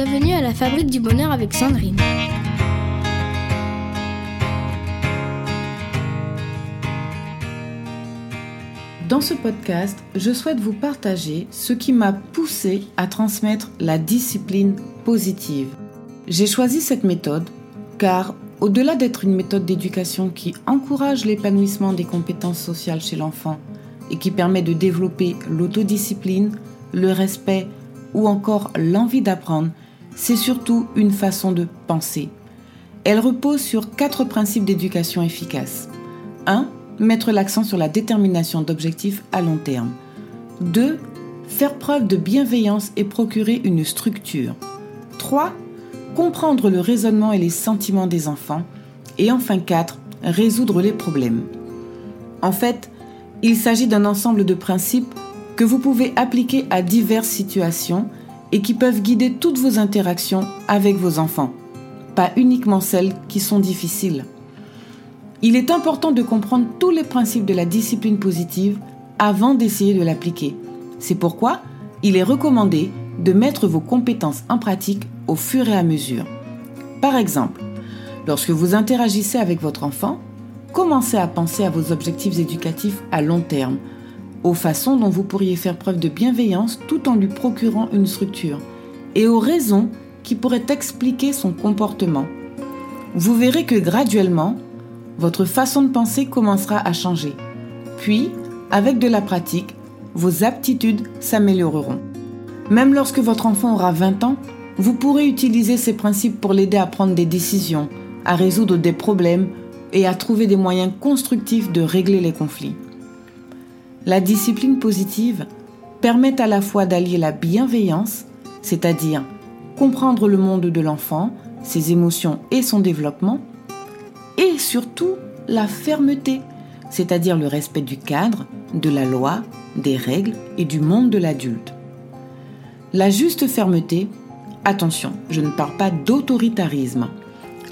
Bienvenue à la Fabrique du Bonheur avec Sandrine. Dans ce podcast, je souhaite vous partager ce qui m'a poussé à transmettre la discipline positive. J'ai choisi cette méthode car au-delà d'être une méthode d'éducation qui encourage l'épanouissement des compétences sociales chez l'enfant et qui permet de développer l'autodiscipline, le respect ou encore l'envie d'apprendre, c'est surtout une façon de penser. Elle repose sur quatre principes d'éducation efficace. 1 mettre l'accent sur la détermination d'objectifs à long terme. 2. Faire preuve de bienveillance et procurer une structure. 3. Comprendre le raisonnement et les sentiments des enfants. Et enfin 4. Résoudre les problèmes. En fait, il s'agit d'un ensemble de principes que vous pouvez appliquer à diverses situations et qui peuvent guider toutes vos interactions avec vos enfants, pas uniquement celles qui sont difficiles. Il est important de comprendre tous les principes de la discipline positive avant d'essayer de l'appliquer. C'est pourquoi il est recommandé de mettre vos compétences en pratique au fur et à mesure. Par exemple, lorsque vous interagissez avec votre enfant, commencez à penser à vos objectifs éducatifs à long terme, aux façons dont vous pourriez faire preuve de bienveillance tout en lui procurant une structure, et aux raisons qui pourraient expliquer son comportement. Vous verrez que graduellement, votre façon de penser commencera à changer. Puis, avec de la pratique, vos aptitudes s'amélioreront. Même lorsque votre enfant aura 20 ans, vous pourrez utiliser ces principes pour l'aider à prendre des décisions, à résoudre des problèmes et à trouver des moyens constructifs de régler les conflits. La discipline positive permet à la fois d'allier la bienveillance, c'est-à-dire comprendre le monde de l'enfant, ses émotions et son développement, et surtout la fermeté, c'est-à-dire le respect du cadre, de la loi, des règles et du monde de l'adulte. La juste fermeté, attention, je ne parle pas d'autoritarisme.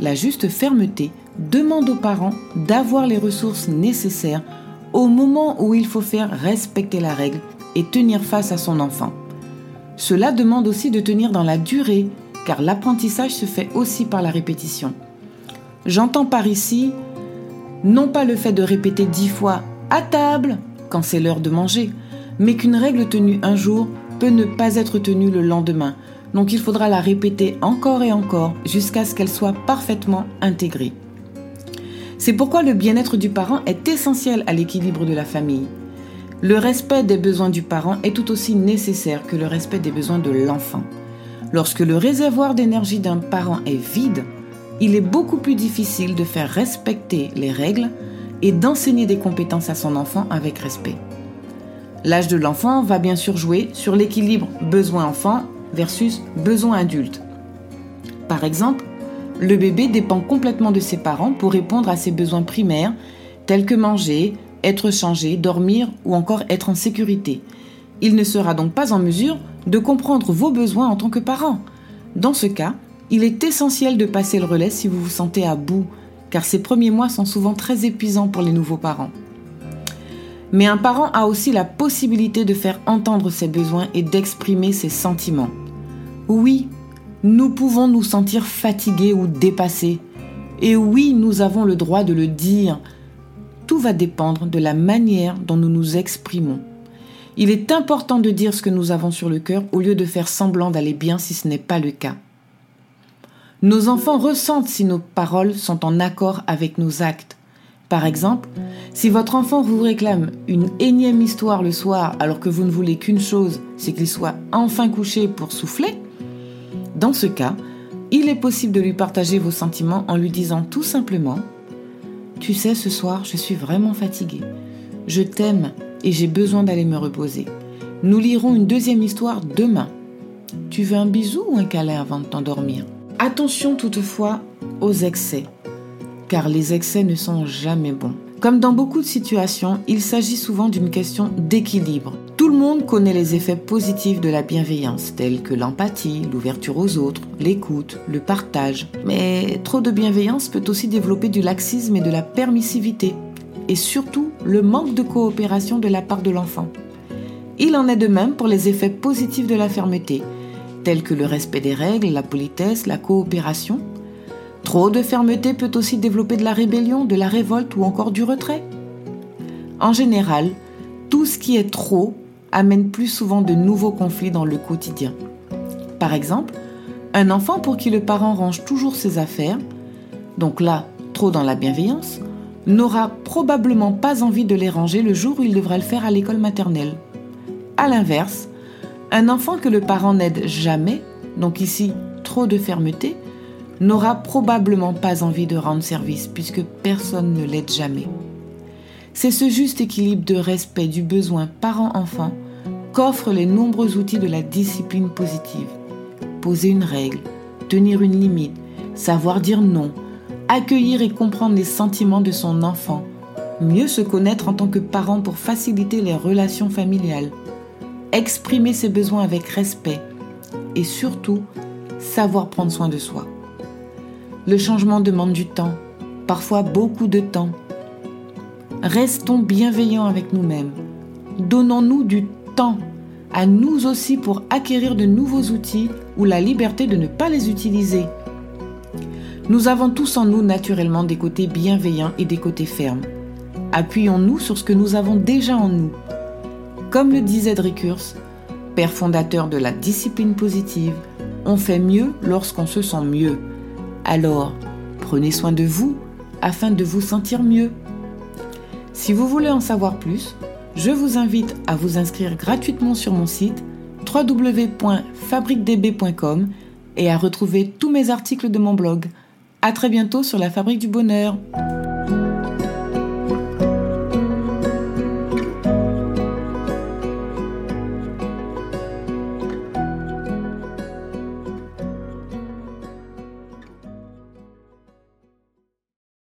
La juste fermeté demande aux parents d'avoir les ressources nécessaires au moment où il faut faire respecter la règle et tenir face à son enfant. Cela demande aussi de tenir dans la durée, car l'apprentissage se fait aussi par la répétition. J'entends par ici non pas le fait de répéter dix fois à table quand c'est l'heure de manger, mais qu'une règle tenue un jour peut ne pas être tenue le lendemain. Donc il faudra la répéter encore et encore jusqu'à ce qu'elle soit parfaitement intégrée. C'est pourquoi le bien-être du parent est essentiel à l'équilibre de la famille. Le respect des besoins du parent est tout aussi nécessaire que le respect des besoins de l'enfant. Lorsque le réservoir d'énergie d'un parent est vide, il est beaucoup plus difficile de faire respecter les règles et d'enseigner des compétences à son enfant avec respect. L'âge de l'enfant va bien sûr jouer sur l'équilibre besoin-enfant versus besoin adulte. Par exemple, le bébé dépend complètement de ses parents pour répondre à ses besoins primaires tels que manger, être changé, dormir ou encore être en sécurité. Il ne sera donc pas en mesure de comprendre vos besoins en tant que parent. Dans ce cas, il est essentiel de passer le relais si vous vous sentez à bout, car ces premiers mois sont souvent très épuisants pour les nouveaux parents. Mais un parent a aussi la possibilité de faire entendre ses besoins et d'exprimer ses sentiments. Oui, nous pouvons nous sentir fatigués ou dépassés. Et oui, nous avons le droit de le dire. Tout va dépendre de la manière dont nous nous exprimons. Il est important de dire ce que nous avons sur le cœur au lieu de faire semblant d'aller bien si ce n'est pas le cas. Nos enfants ressentent si nos paroles sont en accord avec nos actes. Par exemple, si votre enfant vous réclame une énième histoire le soir alors que vous ne voulez qu'une chose, c'est qu'il soit enfin couché pour souffler, dans ce cas, il est possible de lui partager vos sentiments en lui disant tout simplement ⁇ Tu sais, ce soir, je suis vraiment fatiguée. Je t'aime et j'ai besoin d'aller me reposer. Nous lirons une deuxième histoire demain. Tu veux un bisou ou un câlin avant de t'endormir ?⁇ Attention toutefois aux excès, car les excès ne sont jamais bons. Comme dans beaucoup de situations, il s'agit souvent d'une question d'équilibre. Tout le monde connaît les effets positifs de la bienveillance, tels que l'empathie, l'ouverture aux autres, l'écoute, le partage. Mais trop de bienveillance peut aussi développer du laxisme et de la permissivité, et surtout le manque de coopération de la part de l'enfant. Il en est de même pour les effets positifs de la fermeté, tels que le respect des règles, la politesse, la coopération. Trop de fermeté peut aussi développer de la rébellion, de la révolte ou encore du retrait. En général, tout ce qui est trop amène plus souvent de nouveaux conflits dans le quotidien. Par exemple, un enfant pour qui le parent range toujours ses affaires, donc là, trop dans la bienveillance, n'aura probablement pas envie de les ranger le jour où il devra le faire à l'école maternelle. A l'inverse, un enfant que le parent n'aide jamais, donc ici trop de fermeté, n'aura probablement pas envie de rendre service puisque personne ne l'aide jamais. C'est ce juste équilibre de respect du besoin parent-enfant qu'offrent les nombreux outils de la discipline positive. Poser une règle, tenir une limite, savoir dire non, accueillir et comprendre les sentiments de son enfant, mieux se connaître en tant que parent pour faciliter les relations familiales, exprimer ses besoins avec respect et surtout savoir prendre soin de soi. Le changement demande du temps, parfois beaucoup de temps. Restons bienveillants avec nous-mêmes. Donnons-nous du temps à nous aussi pour acquérir de nouveaux outils ou la liberté de ne pas les utiliser. Nous avons tous en nous naturellement des côtés bienveillants et des côtés fermes. Appuyons-nous sur ce que nous avons déjà en nous. Comme le disait Dricurs, père fondateur de la discipline positive, on fait mieux lorsqu'on se sent mieux. Alors, prenez soin de vous afin de vous sentir mieux. Si vous voulez en savoir plus, je vous invite à vous inscrire gratuitement sur mon site www.fabriquedb.com et à retrouver tous mes articles de mon blog. À très bientôt sur la Fabrique du Bonheur.